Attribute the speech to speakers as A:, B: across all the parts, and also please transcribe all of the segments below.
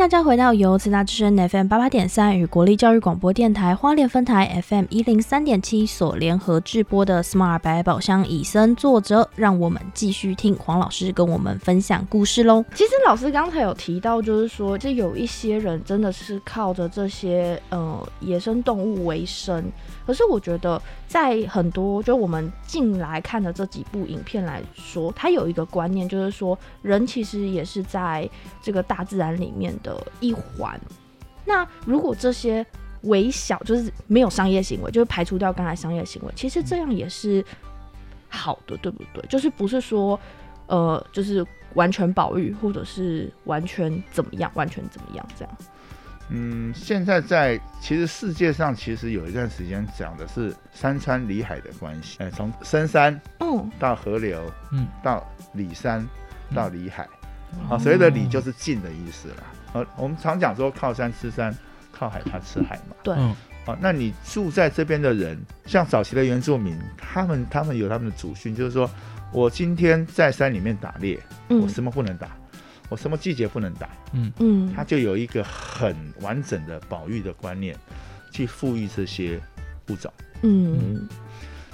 A: 大家回到由慈大之声 FM 八八点三与国立教育广播电台花莲分台 FM 一零三点七所联合制播的 Smart 百宝箱以身作则，让我们继续听黄老师跟我们分享故事喽。
B: 其实老师刚才有提到，就是说，这有一些人真的是靠着这些呃野生动物为生。可是我觉得，在很多就我们近来看的这几部影片来说，它有一个观念，就是说，人其实也是在这个大自然里面的一环。那如果这些微小，就是没有商业行为，就是排除掉刚才商业行为，其实这样也是好的，对不对？就是不是说，呃，就是完全保育，或者是完全怎么样，完全怎么样这样。
C: 嗯，现在在其实世界上其实有一段时间讲的是山川里海的关系，哎，从深山
B: 嗯
C: 到河流，
D: 嗯，
C: 到里山到里海，好，所谓的里就是近的意思啦。呃，我们常讲说靠山吃山，靠海它吃海嘛。
B: 对，
D: 嗯。
C: 好，那你住在这边的人，像早期的原住民，他们他们有他们的祖训，就是说我今天在山里面打猎，我
B: 嗯
C: 什么不能打，我什么季节不能打，
B: 嗯。嗯。
C: 他就有一个很完整的保育的观念，去富裕这些物种。
B: 嗯。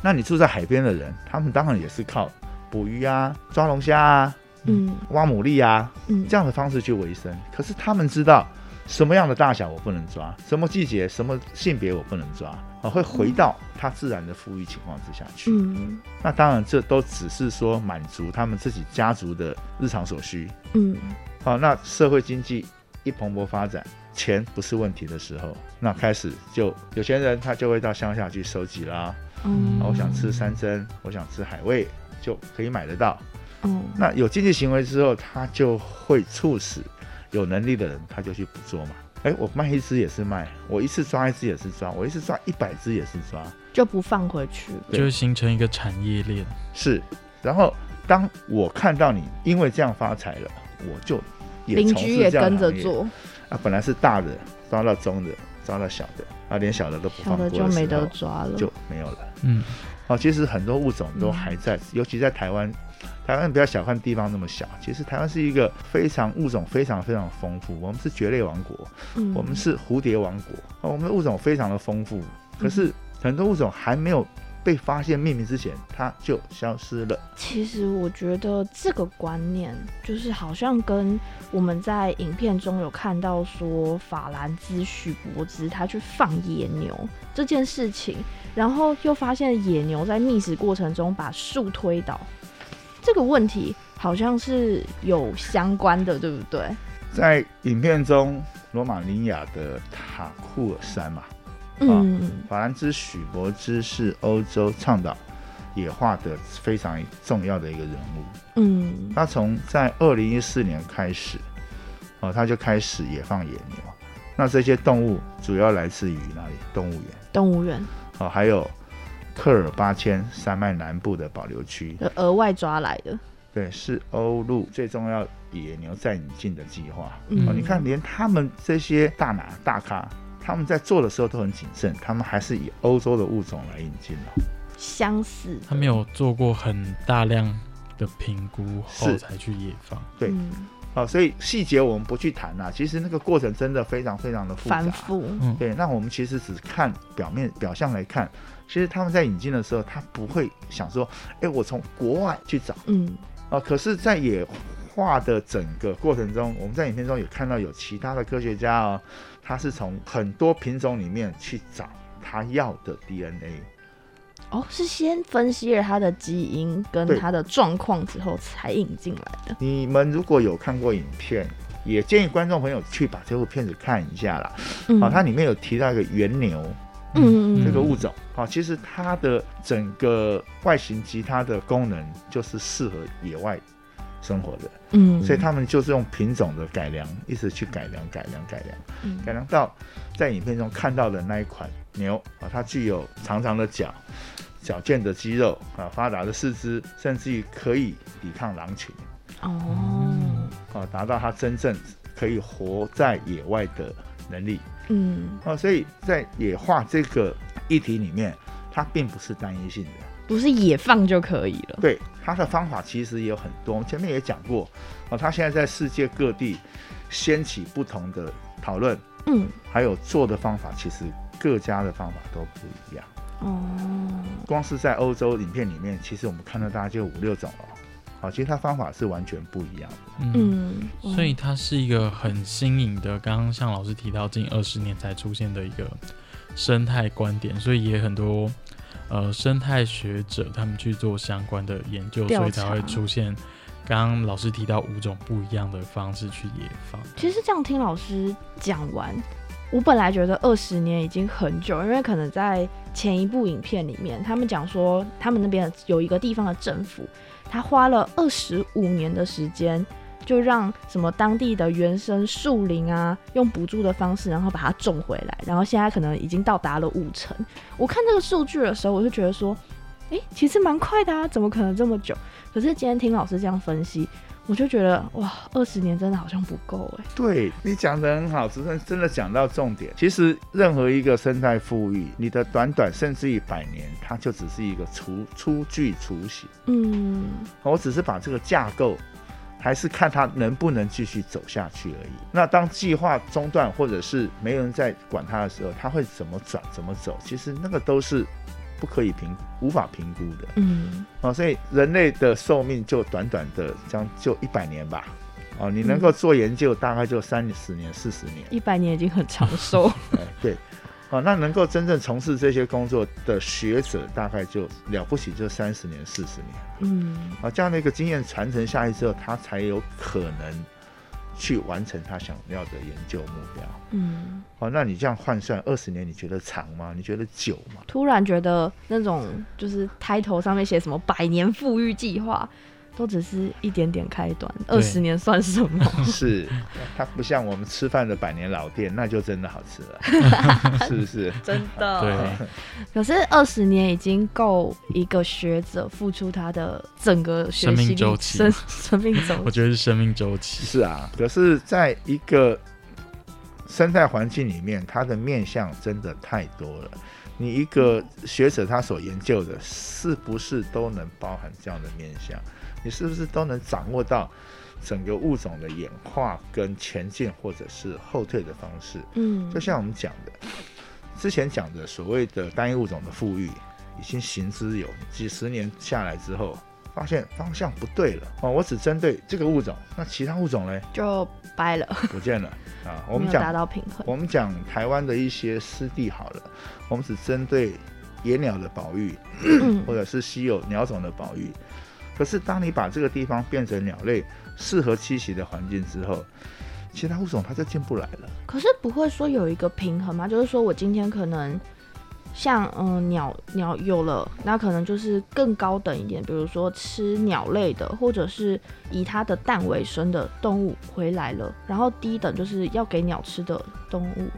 C: 那你住在海边的人，他们当然也是靠捕鱼啊、抓龙虾啊、
B: 嗯。
C: 挖牡蛎啊
B: 嗯。
C: 这样的方式去维生。可是他们知道什么样的大小我不能抓，什么季节、什么性别我不能抓，啊，会回到它自然的富裕情况之下去。
B: 嗯
C: 那当然，这都只是说满足他们自己家族的日常所需。
B: 嗯
C: 好，那社会经济一蓬勃发展，钱不是问题的时候，那开始就有钱人他就会到乡下去收集啦。
B: 嗯
C: 啊我想吃山珍，我想吃海味，就可以买得到。
B: 嗯
C: 那有经济行为之后，他就会促使有能力的人他就去捕捉嘛。哎，我卖一只也是卖，我一次抓一只也是抓，我一次抓一百只也是抓，
B: 就不放回去。
C: 对
D: 就形成一个产业链。
C: 是。然后当我看到你因为这样发财了，我就也
B: 邻居也跟着做，
C: 啊，本来是大的抓到中的，抓到小的，啊，连小的都不放过
B: 的就没得抓了。
C: 就没有了。
D: 嗯，
C: 哦，其实很多物种都还在，尤其在台湾。台湾不要小看地方那么小，其实台湾是一个非常物种非常非常丰富。我们是蕨类王国，
B: 嗯
C: 我们是蝴蝶王国，哦，我们的物种非常的丰富。可是很多物种还没有被发现命名之前，它就消失了。
B: 其实我觉得这个观念就是好像跟我们在影片中有看到说法兰兹许伯兹他去放野牛这件事情，然后又发现野牛在觅食过程中把树推倒，这个问题好像是有相关的，对不对？
C: 在影片中，罗马尼亚的塔库尔山嘛，
B: 嗯
C: 法兰兹许伯兹是欧洲倡导野化的非常重要的一个人物。
B: 嗯
C: 他从在二零一四年开始，哦，他就开始野放野牛。那这些动物主要来自于哪里？动物园，
B: 动物园
C: 哦，还有科尔巴千山脉南部的保留区。
B: 就额外抓来的，
C: 对，是欧陆最重要野牛在引进的计划。
B: 嗯
C: 哦，你看，连他们这些大拿大咖，他们在做的时候都很谨慎，他们还是以欧洲的物种来引进哦。
B: 相似，
D: 他没有做过很大量的评估后才去野放。
C: 对
B: 嗯
C: 哦，所以细节我们不去谈啦、其实那个过程真的非常非常的复杂。
B: 反复，
D: 嗯，
C: 对，那我们其实只看表面表象来看，其实他们在引进的时候，他不会想说，哎，我从国外去找
B: 嗯
C: 啊。可是，在野化的整个过程中，我们在影片中有看到有其他的科学家哦，他是从很多品种里面去找他要的 DNA。
B: 哦，是先分析了它的基因跟
C: 对
B: 它的状况之后才引进来的。
C: 你们如果有看过影片，也建议观众朋友去把这部片子看一下啦。
B: 嗯
C: 啊，它里面有提到一个原牛，
B: 嗯
C: 这个物种啊，其实它的整个外形及它的功能就是适合野外生活的，
B: 嗯。
C: 所以他们就是用品种的改良，一直去改良、改良、改良，
B: 嗯。
C: 改良到在影片中看到的那一款牛啊，它具有长长的脚、矫健的肌肉啊、发达的四肢，甚至于可以抵抗狼群。
B: 哦，
C: 啊，达到它真正可以活在野外的能力。
B: 嗯
C: 哦，所以在野化这个议题里面，它并不是单一性的。
B: 不是野放就可以了。
C: 对，它的方法其实也有很多，前面也讲过哦，它现在在世界各地掀起不同的讨论，
B: 嗯，
C: 还有做的方法，其实各家的方法都不一样。
B: 哦，
C: 光是在欧洲影片里面，其实我们看到大概就五六种了。好，其实它方法是完全不一样的。
D: 嗯，
B: 嗯，
D: 所以它是一个很新颖的，刚刚像老师提到，近二十年才出现的一个生态观点，所以也很多呃生态学者他们去做相关的研究，所以才会出现刚刚老师提到五种不一样的方式去野放。
B: 其实这样听老师讲完，我本来觉得二十年已经很久，因为可能在前一部影片里面，他们讲说他们那边有一个地方的政府，他花了二十五年的时间。就让什么当地的原生树林啊，用补助的方式，然后把它种回来，然后现在可能已经到达了五成。我看这个数据的时候，我就觉得说，诶，其实蛮快的啊，怎么可能这么久？可是今天听老师这样分析，我就觉得哇，二十年真的好像不够哎。
C: 对你讲的很好，只是真的讲到重点。其实任何一个生态富裕，你的短短甚至于百年，它就只是一个雏初具雏形。
B: 嗯
C: 我只是把这个架构，还是看它能不能继续走下去而已。那当计划中断或者是没人在管它的时候，它会怎么转怎么走？其实那个都是不可以评无法评估的。
B: 嗯
C: 哦，所以人类的寿命就短短的将就一百年吧。哦，你能够做研究，大概就三十年、四十年。
B: 一百年已经很长寿。
C: 哎，对。哦，那能够真正从事这些工作的学者，大概就了不起，就三十年、四十年。
B: 嗯
C: 啊，这样的一个经验传承下去之后，他才有可能去完成他想要的研究目标。
B: 嗯，
C: 哦，那你这样换算二十年，你觉得长吗？你觉得久吗？
B: 突然觉得那种就是抬头上面写什么百年富裕计划，都只是一点点开端，二十年算什么？
C: 是，它不像我们吃饭的百年老店，那就真的好吃了，是不是？
B: 真的。
D: 对，
B: 可是二十年已经够一个学者付出他的整个学
D: 生命周期
B: 生生命周期。
D: 我觉得是生命周期。
C: 是啊，可是在一个生态环境里面，它的面向真的太多了。你一个学者他所研究的，是不是都能包含这样的面向？你是不是都能掌握到整个物种的演化跟前进或者是后退的方式？
B: 嗯，
C: 就像我们讲的，之前讲的所谓的单一物种的富裕，已经行之有几十年下来之后，发现方向不对了哦。我只针对这个物种，那其他物种呢
B: 就掰了，
C: 不见了啊。我们
B: 讲达到平衡。
C: 我们讲台湾的一些湿地好了，我们只针对野鸟的保育
B: 嗯
C: 或者是稀有鸟种的保育。可是当你把这个地方变成鸟类适合栖息的环境之后，其他物种它就进不来了。
B: 可是不会说有一个平衡吗？就是说我今天可能像嗯鸟鸟有了，那可能就是更高等一点，比如说吃鸟类的，或者是以它的蛋为生的动物回来了，然后低等就是要给鸟吃的动物、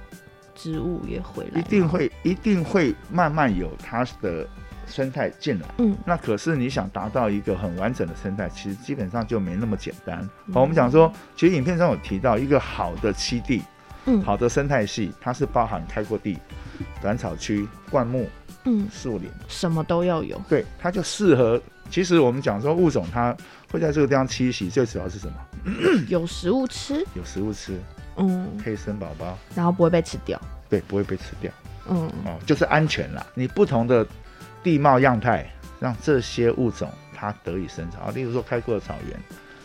B: 植物也回来，
C: 一定。会一定会慢慢有它的生态进来。
B: 嗯
C: 那可是你想达到一个很完整的生态，其实基本上就没那么简单。
B: 嗯
C: 好，我们讲说，其实影片中有提到一个好的栖地，
B: 嗯
C: 好的生态系，它是包含开阔地、短草区、灌木、
B: 嗯，
C: 树林，
B: 什么都要有。
C: 对，它就适合。其实我们讲说物种它会在这个地方栖息，最主要是什么？
B: 有食物吃，
C: 有食物吃，
B: 嗯，
C: 可以生宝宝，
B: 然后不会被吃掉，
C: 对，不会被吃掉。
B: 嗯
C: 哦，就是安全啦。你不同的地貌样态，让这些物种它得以生长啊。例如说开阔的草原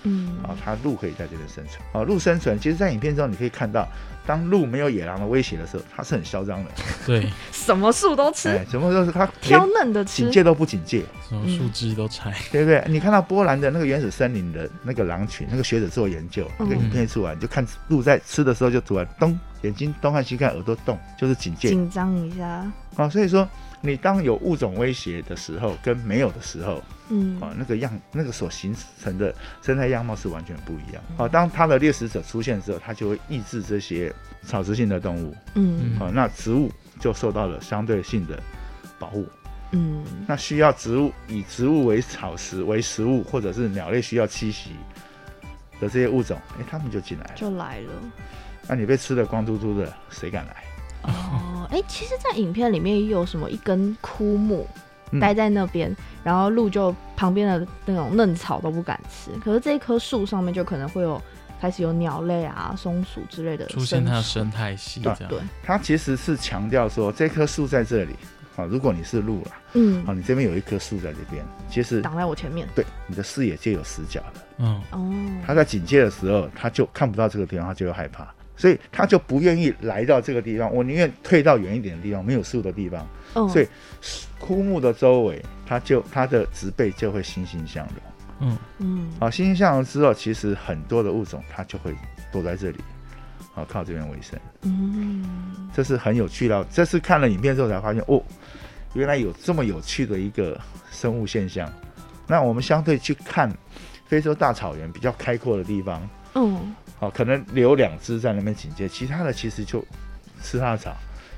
B: 嗯
C: 啊，它鹿可以在这边生存啊。鹿生存，其实，在影片中你可以看到，当鹿没有野狼的威胁的时候，它是很嚣张的。
D: 对，
B: 什么树都吃，
C: 哎，怎么都是它
B: 挑嫩的吃
C: 警，戒都不警戒，
D: 什么树枝都拆。
C: 对不对？你看到波兰的那个原始森林的那个狼群，那个学者做研究，那个
B: 嗯
C: 影片出来，你就看鹿在吃的时候就突然咚，眼睛东看西看，耳朵动，就是警戒。
B: 紧张一下，
C: 啊，所以说你当有物种威胁的时候，跟没有的时候，
B: 嗯
C: 啊，那个样那个所形成的生态样貌是完全不一样。好、当它的猎食者出现之后，它就会抑制这些草食性的动物，
B: 嗯
C: 好、那植物就受到了相对性的保护。
B: 嗯
C: 那需要植物以植物为草食为食物，或者是鸟类需要栖息的这些物种，哎，它们就进来了。
B: 就来了。
C: 那、你被吃的光秃秃的，谁敢来？
B: 哦，哎、其实，在影片里面也有什么一根枯木
C: 嗯
B: 待在那边，然后鹿就旁边的那种嫩草都不敢吃，可是这一棵树上面就可能会有开始有鸟类啊、松鼠之类的
D: 出现它的
B: 生
D: 生态系
C: 对
D: 这样。
B: 对，
C: 它其实是强调说这棵树在这里，啊，如果你是鹿了，
B: 嗯。
C: 好，，你这边有一棵树在这边，其实
B: 挡在我前面。
C: 对你的视野就有死角了。
D: 嗯，
B: 哦，
C: 他在警戒的时候，他就看不到这个地方，他就会害怕，所以他就不愿意来到这个地方。我宁愿退到远一点的地方，没有树的地方。
B: 嗯
C: 所以枯木的周围，它就它的植被就会欣欣向荣。
D: 嗯，
B: 嗯，
C: 好，欣欣向荣之后，其实很多的物种它就会躲在这里，好，靠这边为生。
B: 嗯，
C: 这是很有趣的。这次看了影片之后才发现，哦，原来有这么有趣的一个生物现象。那我们相对去看非洲大草原比较开阔的地方，
B: 嗯，
C: 哦，可能留两只在那边警戒，其他的其实就吃它的草，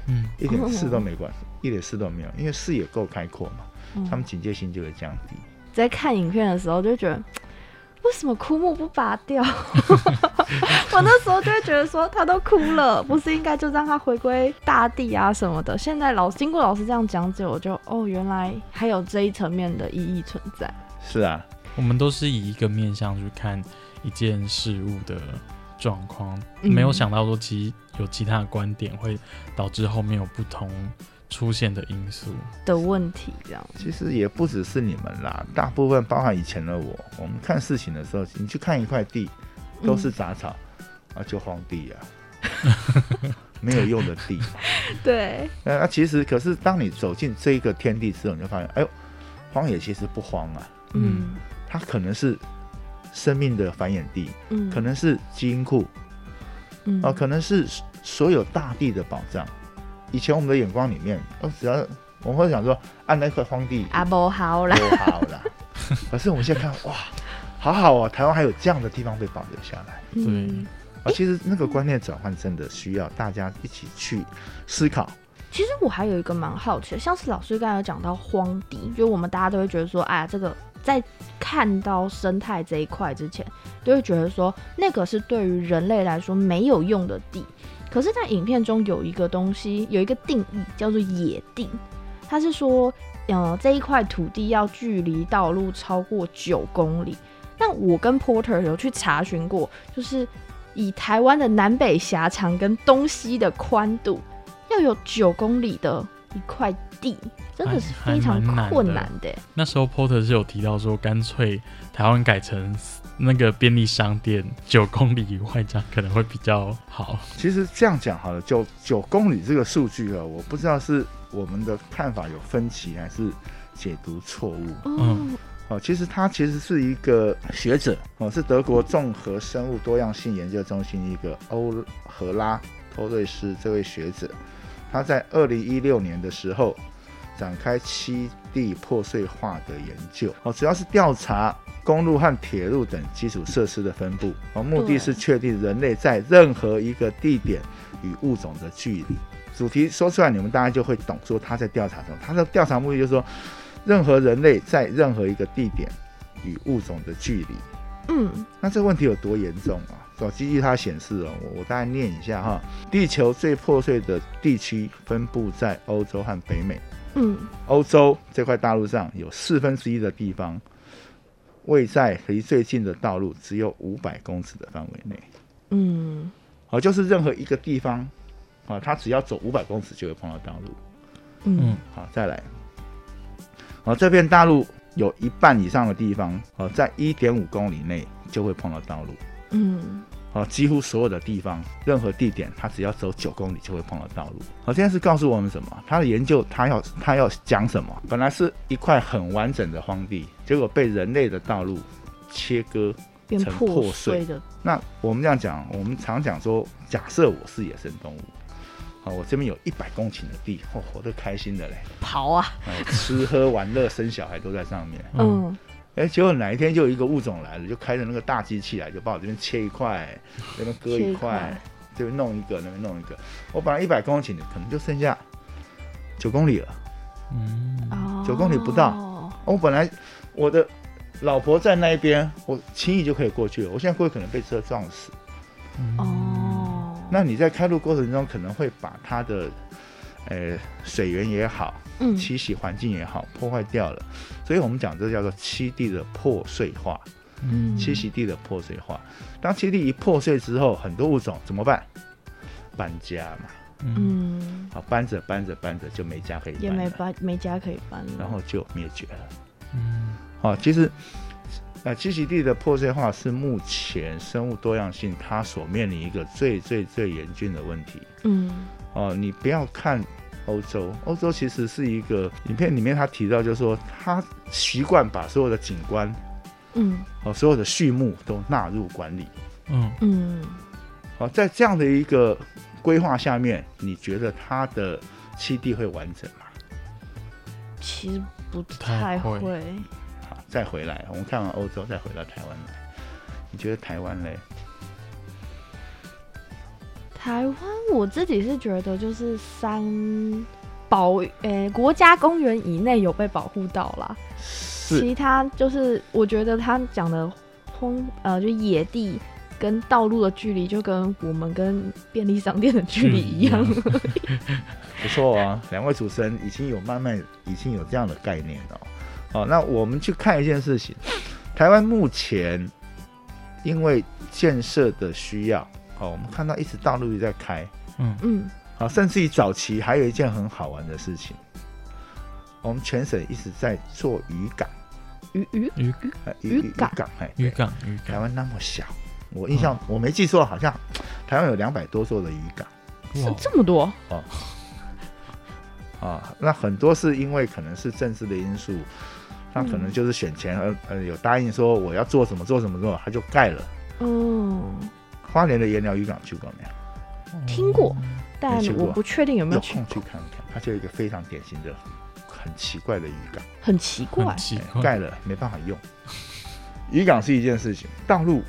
D: 嗯，
C: 一点事都没关，一点事都没有，因为视野够开阔嘛，
B: 嗯
C: 他们警戒心就会降低。
B: 在看影片的时候就觉得，为什么枯木不拔掉？我那时候就会觉得说，它都枯了，不是应该就让它回归大地啊什么的？现在老经过老师这样讲解，我就哦，原来还有这一层面的意义存在。
C: 是啊，
D: 我们都是以一个面向去看一件事物的状况，
B: 嗯。
D: 没有想到说其实有其他的观点会导致后面有不同出现的因素。
B: 的问题，这样，
C: 其实也不只是你们啦，大部分包含以前的我，我们看事情的时候，你去看一块地，都是杂草，啊，就荒地啊，没有用的地。
B: 嗯 对，
C: 那那其实，可是当你走进这一个天地之后，你就发现，哎呦，荒野其实不荒啊，
B: 嗯。
C: 它可能是生命的繁衍地，
B: 嗯，
C: 可能是基因库
B: 嗯
C: 啊，可能是所有大地的宝藏。以前我们的眼光里面，哦，只要我们会想说，按那块荒地
B: 啊不好啦，
C: 不好啦。可是我们现在看，哇，好好哦，台湾还有这样的地方被保留下来
B: 嗯
C: 啊。其实那个观念转换真的需要大家一起去思考。
B: 其实我还有一个蛮好奇的，像是老师刚才有讲到荒地，就我们大家都会觉得说，哎呀，这个在看到生态这一块之前，都会觉得说那个是对于人类来说没有用的地。可是，在影片中有一个东西，有一个定义叫做野地，它是说，呃，这一块土地要距离道路超过九公里。那我跟 Porter 有去查询过，就是以台湾的南北狭长跟东西的宽度，要有九公里的一块地，真的是非常困难的欸。
D: 那时候 Porter 是有提到说，干脆台湾改成那个便利商店九公里以外，这样可能会比较好。
C: 其实这样讲好了，九九公里这个数据啊，我不知道是我们的看法有分歧，还是解读错误。
B: 嗯，
C: 哦，其实他其实是一个学者哦，是德国综合生物多样性研究中心一个欧荷拉托瑞斯这位学者，他在二零一六年的时候展开七地破碎化的研究哦，主要是调查公路和铁路等基础设施的分布哦，目的是确定人类在任何一个地点与物种的距离。主题说出来，你们大家就会懂，说他在调查什么。他的调查目的就是说，任何人类在任何一个地点与物种的距离。
B: 嗯
C: 那这个问题有多严重啊？手机据它显示哦，我我大概念一下哈。地球最破碎的地区分布在欧洲和北美。
B: 嗯
C: 欧洲这块大陆上有四分之一的地方位在离最近的道路只有五百公尺的范围内。
B: 嗯
C: 好，就是任何一个地方啊，它只要走五百公尺就会碰到道路。
B: 嗯
D: 嗯
C: 好，再来。好，这片大陆有一半以上的地方，哦，在一点五公里内就会碰到道路。
B: 嗯
C: 哦，几乎所有的地方，任何地点，它只要走九公里就会碰到道路。好，这件事告诉我们什么？他的研究，他要他要讲什么？本来是一块很完整的荒地，结果被人类的道路切割。成
B: 变破
C: 破碎
B: 碎的，
C: 那我们这样讲，我们常讲说，假设我是野生动物，好，我这边有一百公顷的地，哦，活得开心的嘞。
B: 跑啊，
C: 哎，吃喝玩乐、生小孩都在上面。
B: 嗯
C: 哎，结果哪一天就有一个物种来了，就开着那个大机器来，就把我这边切一块，这边割
B: 一
C: 一块
B: 块，
C: 这边弄一个，那边弄一个。我本来一百公顷的，可能就剩下九公里了。
D: 嗯，
B: 哦
C: 九公里不到我本来我的老婆在那一边，我轻易就可以过去了。我现在过去可能被车撞死。
B: 哦，
C: 那你在开路过程中可能会把它的呃水源也好，
B: 嗯
C: 栖息环境也好，破坏掉了，所以我们讲这叫做七地的破碎化，
B: 嗯
C: 栖息地的破碎化。当栖地一破碎之后，很多物种怎么办？搬家嘛，
D: 嗯
B: 嗯，
C: 好搬着搬着搬着就没家可以搬
B: 也没
C: 了，
B: 搬没家可以搬了，
C: 然后就灭绝了。
D: 嗯
C: 好，其实呃栖息地的破碎化是目前生物多样性它所面临一个最最最严峻的问题。
B: 嗯
C: 哦，你不要看欧洲，欧洲其实是一个影片里面他提到，就是说他习惯把所有的景观
B: 嗯
C: 哦，所有的畜牧都纳入管理。
D: 嗯
B: 嗯
C: 哦，在这样的一个规划下面，你觉得它的七地会完整吗？
B: 其实不
D: 太会。
C: 好，再回来，我们看完欧洲，再回到台湾来，你觉得台湾嘞？
B: 台湾我自己是觉得就是三保诶、国家公园以内有被保护到啦，
C: 是
B: 其他就是我觉得他讲的荒呃就野地跟道路的距离就跟我们跟便利商店的距离一样。
C: 不错啊，两位主持人已经有慢慢已经有这样的概念了。好，那我们去看一件事情，台湾目前因为建设的需要，好，我们看到一直道路一直在开，
D: 嗯。
B: 嗯。
C: 好，甚至于早期还有一件很好玩的事情，我们全省一直在做渔港，
B: 渔渔？
D: 渔
C: 呃
B: 渔港。
C: 港，哎，
D: 渔港渔港。
C: 台湾那么小，我印象、我没记错，好像台湾有两百多座的渔港。
B: 是
D: 哇
B: 这么多？
C: 哦，啊，那很多是因为可能是政治的因素，那可能就是选前呃呃有答应说我要做什么做什么做，他就盖了。
B: 嗯，
C: 花莲的盐寮渔港去过没有？
B: 听过，但我不确定有没
C: 有
B: 有
C: 空去看看，它就有一个非常典型的很奇怪的渔港，
B: 很奇怪，
D: 奇
C: 哎
D: 怪，
C: 盖了没办法用。渔港是一件事情，道路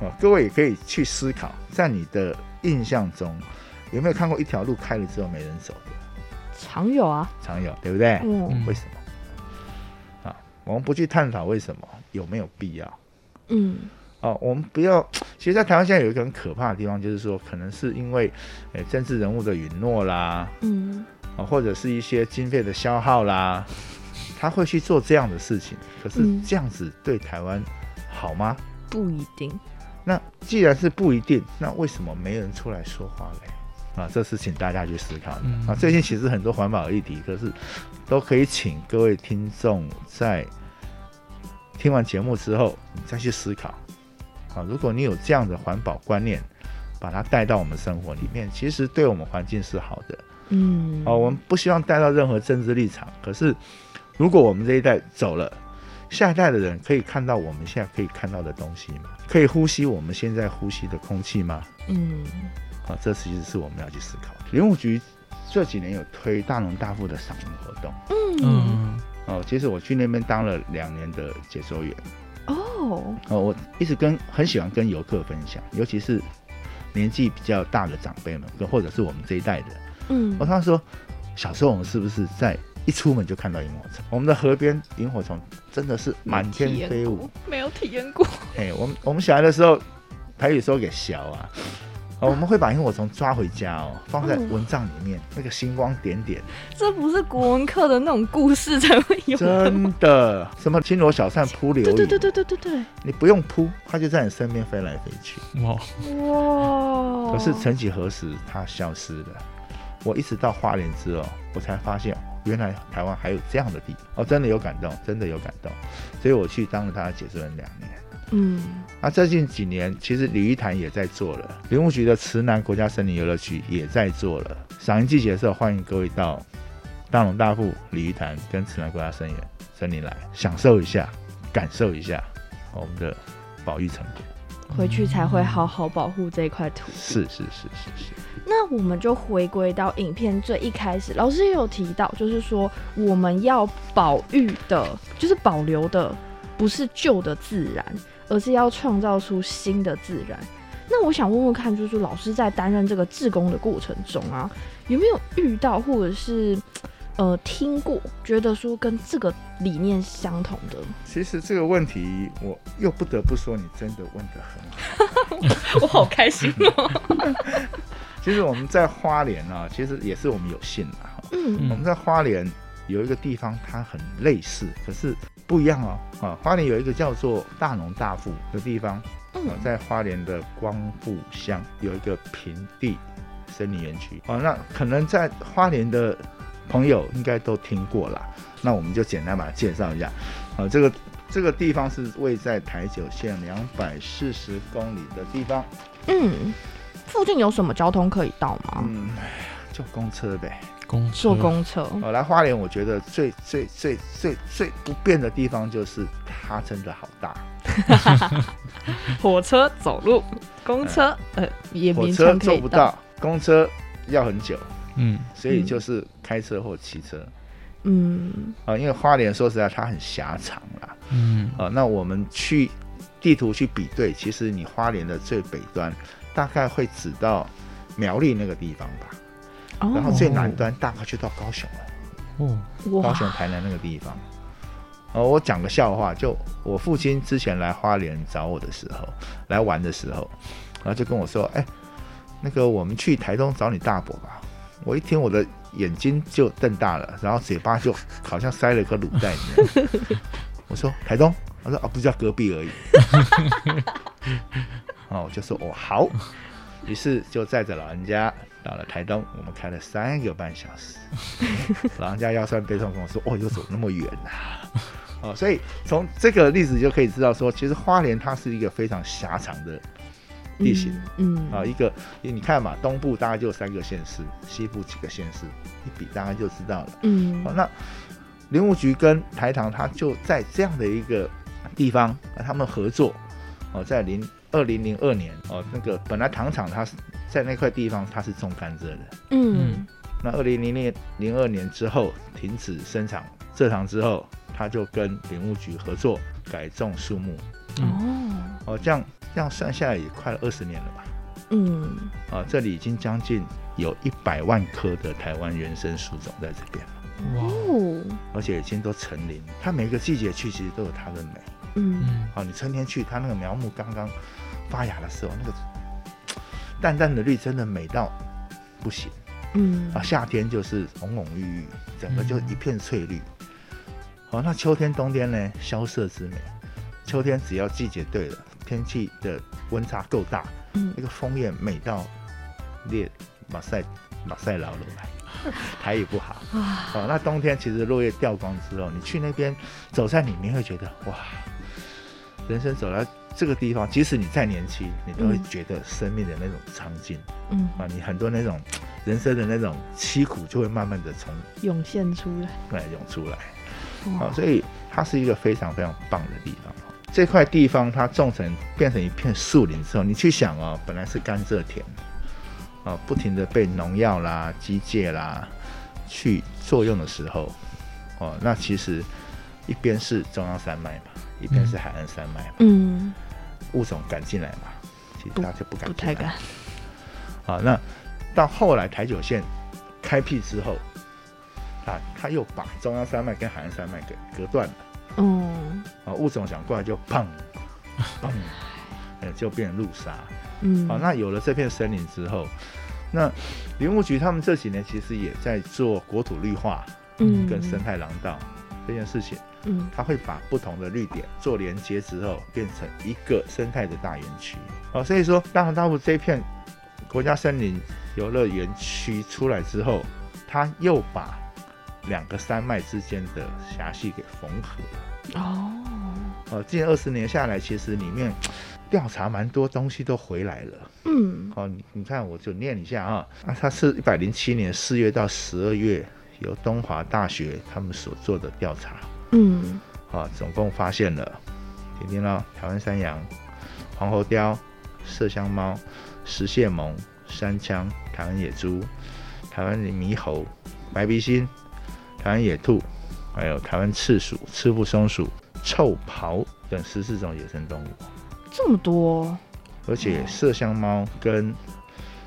C: 啊，各位也可以去思考，在你的印象中有没有看过一条路开了之后没人走的？
B: 常有啊，
C: 常有，对不对？
B: 嗯
D: 嗯
C: 为什么？啊，我们不去探讨为什么，有没有必要？
B: 嗯
C: 哦，我们不要。其实，在台湾现在有一个很可怕的地方，就是说，可能是因为，诶、政治人物的允诺啦，
B: 嗯
C: 啊、或者是一些经费的消耗啦，他会去做这样的事情。可是
B: 嗯
C: 这样子对台湾好吗？
B: 不一定，
C: 那既然是不一定，那为什么没人出来说话嘞？啊，这是请大家去思考的、
D: 嗯
C: 啊。最近其实很多环保议题，可是都可以请各位听众在听完节目之后，你再去思考。啊，如果你有这样的环保观念，把它带到我们生活里面，其实对我们环境是好的。
B: 嗯
C: 哦，我们不希望带到任何政治立场。可是，如果我们这一代走了，下一代的人可以看到我们现在可以看到的东西吗？可以呼吸我们现在呼吸的空气吗？
B: 嗯
C: 啊，这其实是我们要去思考的。林务局这几年有推大农大富的赏银活动。
B: 嗯
D: 嗯
C: 哦，其实我去那边当了两年的解说员。
B: 哦
C: 哦，我一直跟很喜欢跟游客分享，尤其是年纪比较大的长辈们，跟或者是我们这一代的。
B: 嗯
C: 我常常说，小时候我们是不是在一出门就看到萤火虫？我们的河边萤火虫真的是满天飞舞。，
B: 没有体验过，
C: 哎，我们我们小孩的时候，台语说给小啊。哦，我们会把萤火虫抓回家哦，放在
B: 哦
C: 蚊帐里面，那个星光点点，
B: 这不是国文课的那种故事才会有的？
C: 真的，什么轻罗小扇扑流萤，
B: 对对对对对对对，
C: 你不用扑，它就在你身边飞来飞去。
D: 哇，
B: 哇！
C: 可是曾几何时，它消失了。我一直到花莲之后，我才发现，原来台湾还有这样的地方。哦，真的有感动，真的有感动。所以我去当了他的解说员两年。
B: 嗯
C: 那最近几年，其实鲤鱼潭也在做了，林务局的池南国家森林游乐区也在做了。赏樱季节的时候，欢迎各位到大龙大富鲤鱼潭跟池南国家森林森林来享受一下，感受一下我们的保育成果。
B: 回去才会好好保护这一块土地。
C: 是是是是是，
B: 那我们就回归到影片最一开始，老师也有提到，就是说我们要保育的，就是保留的不是旧的自然，而是要创造出新的自然。那我想问问看，就是老师在担任这个志工的过程中啊，有没有遇到或者是呃听过，觉得说跟这个理念相同的？
C: 其实这个问题，我又不得不说，你真的问得很好。
B: 我好开心哦！
C: 其实我们在花莲啊，其实也是我们有幸啊，
B: 嗯
C: 我们在花莲有一个地方，它很类似，可是不一样哦。啊，花莲有一个叫做大农大富的地方，
B: 嗯
C: 啊，在花莲的光复乡有一个平地森林园区。哦，那可能在花莲的朋友应该都听过啦。那我们就简单把它介绍一下。啊，这个这个地方是位在台九线两百四十公里的地方。
B: 嗯，附近有什么交通可以到吗？
C: 嗯，就公车呗。
D: 公车。
B: 坐公车。
C: 哦，来花莲，我觉得最最最最最不便的地方就是它真的好大，
B: 火车、走路、公车，呃，也
C: 火车做不到，公车要很久，
D: 嗯。
C: 所以就是开车或骑车。
B: 嗯。
C: 啊、因为花莲说实在它很狭长啦，
D: 嗯。
C: 啊、那我们去地图去比对，其实你花莲的最北端大概会指到苗栗那个地方吧，
B: 哦，
C: 然后最南端大概就到高雄了。
D: 哦
C: 高，雄、台南那个地方。哦，我讲个笑话，就我父亲之前来花莲找我的时候，来玩的时候，然后就跟我说：“哎、那个我们去台东找你大伯吧。”我一听，我的眼睛就瞪大了，然后嘴巴就好像塞了一颗卤蛋一样。我说：“台东？”他说：“啊，不是在隔壁而已。”哦，我就说：“哦，好。”于是就载着老人家到了台东，我们开了三个半小时。老人家腰酸背痛跟我说：“哦，又走那么远呐、哦，所以从这个例子就可以知道说，其实花莲它是一个非常狭长的地形
B: 嗯，
C: 啊、一个你看嘛，东部大概就三个县市，西部几个县市，一比大概就知道了。
B: 嗯
C: 好、那林务局跟台糖，它就在这样的一个地方，啊他们合作哦，在零二零零二年哦，那个本来糖厂它是在那块地方它是种甘蔗的，
B: 嗯。
C: 那二零零零零二年之后停止生产蔗糖之后，他就跟林务局合作改种树木。
B: 哦。
C: 哦，这样这样算下来也快了二十年了吧？
B: 嗯。
C: 啊，这里已经将近有一百万棵的台湾原生树种在这边。了，
D: 哇。
B: 哦。
C: 而且已经都成林。它每个季节去其实都有它的美。
B: 嗯。
D: 好
C: 啊，你春天去，它那个苗木刚刚发芽的时候，那个淡淡的绿真的美到不行
B: 嗯
C: 啊！夏天就是红红郁郁，整个就一片翠绿。好、那秋天、冬天呢？萧瑟之美。秋天只要季节对了，天气的温差够大，
B: 嗯
C: 那个枫叶美到列马赛马赛劳了来，台语不好。
B: 啊
C: 哦，那冬天其实落叶掉光之后，你去那边走在里面会觉得哇，人生走到这个地方，即使你再年轻，你都会
B: 嗯
C: 觉得生命的那种苍劲、
B: 嗯。
C: 啊，你很多那种人生的那种凄苦就会慢慢的从
B: 涌现出来，
C: 来涌出来。
B: 哇。
C: 好、所以它是一个非常非常棒的地方。这块地方它种成变成一片树林之后，你去想哦，本来是甘蔗田，啊，不停的被农药啦、机械啦去作用的时候，哦，那其实一边是中央山脉嘛，一边是海岸山脉嘛，
B: 嗯
C: 物种赶进来嘛，其实它就不敢进来。
B: 不太敢，
C: 啊，那到后来台九线开辟之后，啊，他又把中央山脉跟海岸山脉给隔断了。
B: 嗯。
C: 啊，物种想过来就砰 砰，呃，就变成路杀。
B: 嗯。
C: 好、那有了这片森林之后，那林务局他们这几年其实也在做国土绿化
B: 嗯。
C: 跟生态廊道这件事情，
B: 嗯
C: 它会把不同的绿点做连接之后，变成一个生态的大园区。哦，所以说大和大埔这片国家森林游乐园区出来之后，它又把两个山脉之间的狭隙给缝合。
B: 哦
C: 呃，近二十年下来，其实里面调查蛮多东西都回来了。
B: 嗯
C: 哦，你你看，我就念一下啊，啊，它是一百零七年四月到十二月，由东华大学他们所做的调查，
B: 嗯
C: 啊，总共发现了，听听了，台湾山羊、黄喉貂、麝香猫、石蟹獴、山羌、台湾野猪、台湾猕猴、白鼻心、台湾野兔，还有台湾赤鼠、赤腹松鼠、臭袍等十四种野生动物。
B: 这么多，
C: 而且麝香猫跟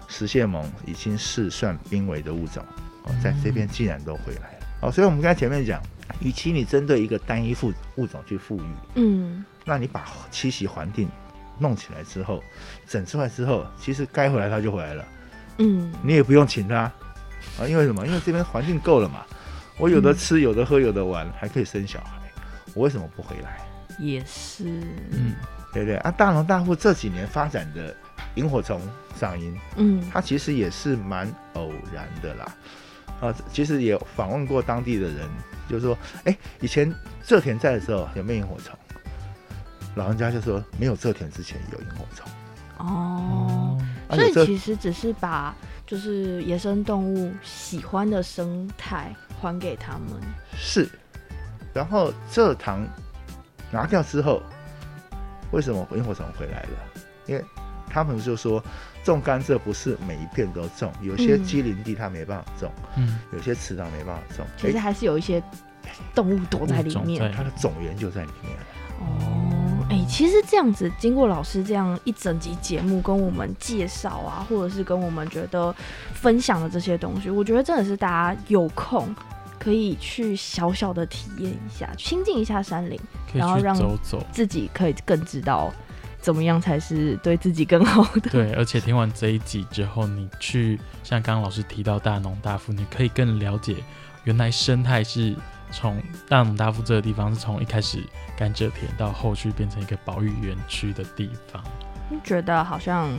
C: 石蟹獴已经是算濒危的物种，哦，在这边竟然都回来了。哦，所以我们刚才前面讲，与其你针对一个单一物物种去富裕，
B: 嗯。
C: 那你把栖息环境弄起来之后，整出来之后，其实该回来它就回来了，
B: 嗯。
C: 你也不用请它，啊，因为什么？因为这边环境够了嘛，我有的吃，有的喝，有的玩，还可以生小孩，我为什么不回来？
B: 也是，
D: 嗯，
C: 对不对？啊，大龙大富这几年发展的萤火虫赏萤，
B: 嗯。
C: 它其实也是蛮偶然的啦。啊，其实也访问过当地的人，就是说，哎，以前蔗田在的时候有没有萤火虫？老人家就说没有蔗田之前有萤火虫。
B: 哦，
C: 啊，
B: 所以其实只是把就是野生动物喜欢的生态还给他们。
C: 是，然后蔗糖拿掉之后，为什么萤火虫回来了？因为他们就说种甘蔗不是每一片都种，有些
B: 嗯
C: 机林地它没办法种，
D: 嗯，
C: 有些池塘没办法种，
B: 其实还是有一些动物躲在里面。
C: 它的种源就在里面。
B: 哦，哎、其实这样子，经过老师这样一整集节目跟我们介绍啊，或者是跟我们觉得分享的这些东西，我觉得真的是大家有空可以去小小的体验一下，亲近一下山林，然后让。自己可以更知道怎么样才是对自己更好的。
D: 对，而且听完这一集之后，你去像刚刚老师提到大农大富，你可以更了解原来生态是从大农大富这个地方是从一开始甘蔗田到后续变成一个保育园区的地方。
B: 觉得好像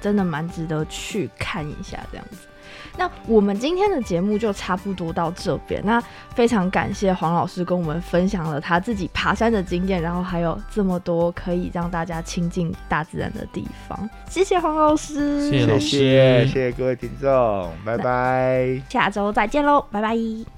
B: 真的蛮值得去看一下这样子。那我们今天的节目就差不多到这边。那非常感谢黄老师跟我们分享了他自己爬山的经验，然后还有这么多可以让大家亲近大自然的地方。谢谢黄老师，
D: 谢
C: 谢谢谢各位听众，拜拜。
B: 下周再见喽，拜拜。